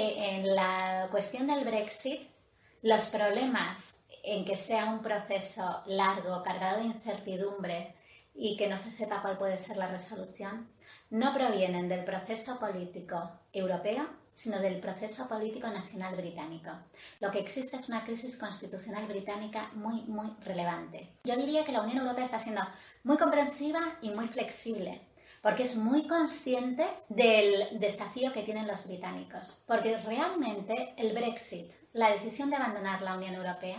En la cuestión del Brexit, los problemas en que sea un proceso largo, cargado de incertidumbre y que no se sepa cuál puede ser la resolución, no provienen del proceso político europeo, sino del proceso político nacional británico. Lo que existe es una crisis constitucional británica muy, muy relevante. Yo diría que la Unión Europea está siendo muy comprensiva y muy flexible porque es muy consciente del desafío que tienen los británicos. Porque realmente el Brexit, la decisión de abandonar la Unión Europea,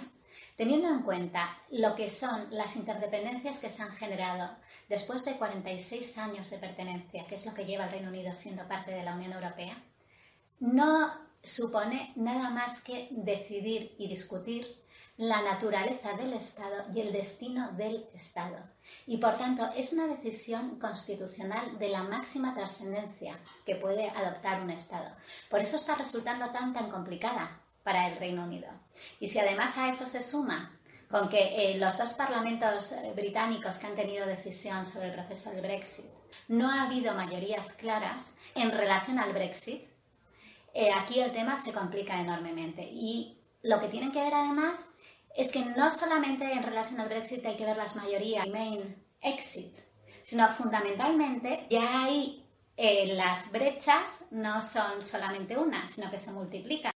teniendo en cuenta lo que son las interdependencias que se han generado después de 46 años de pertenencia, que es lo que lleva el Reino Unido siendo parte de la Unión Europea, no supone nada más que decidir y discutir la naturaleza del Estado y el destino del Estado. Y por tanto es una decisión constitucional de la máxima trascendencia que puede adoptar un Estado. Por eso está resultando tan tan complicada para el Reino Unido. Y si además a eso se suma con que eh, los dos parlamentos eh, británicos que han tenido decisión sobre el proceso del Brexit no ha habido mayorías claras en relación al Brexit, eh, aquí el tema se complica enormemente. Y lo que tienen que ver además es que no solamente en relación al Brexit hay que ver las mayorías, main exit, sino fundamentalmente ya hay eh, las brechas no son solamente una, sino que se multiplican.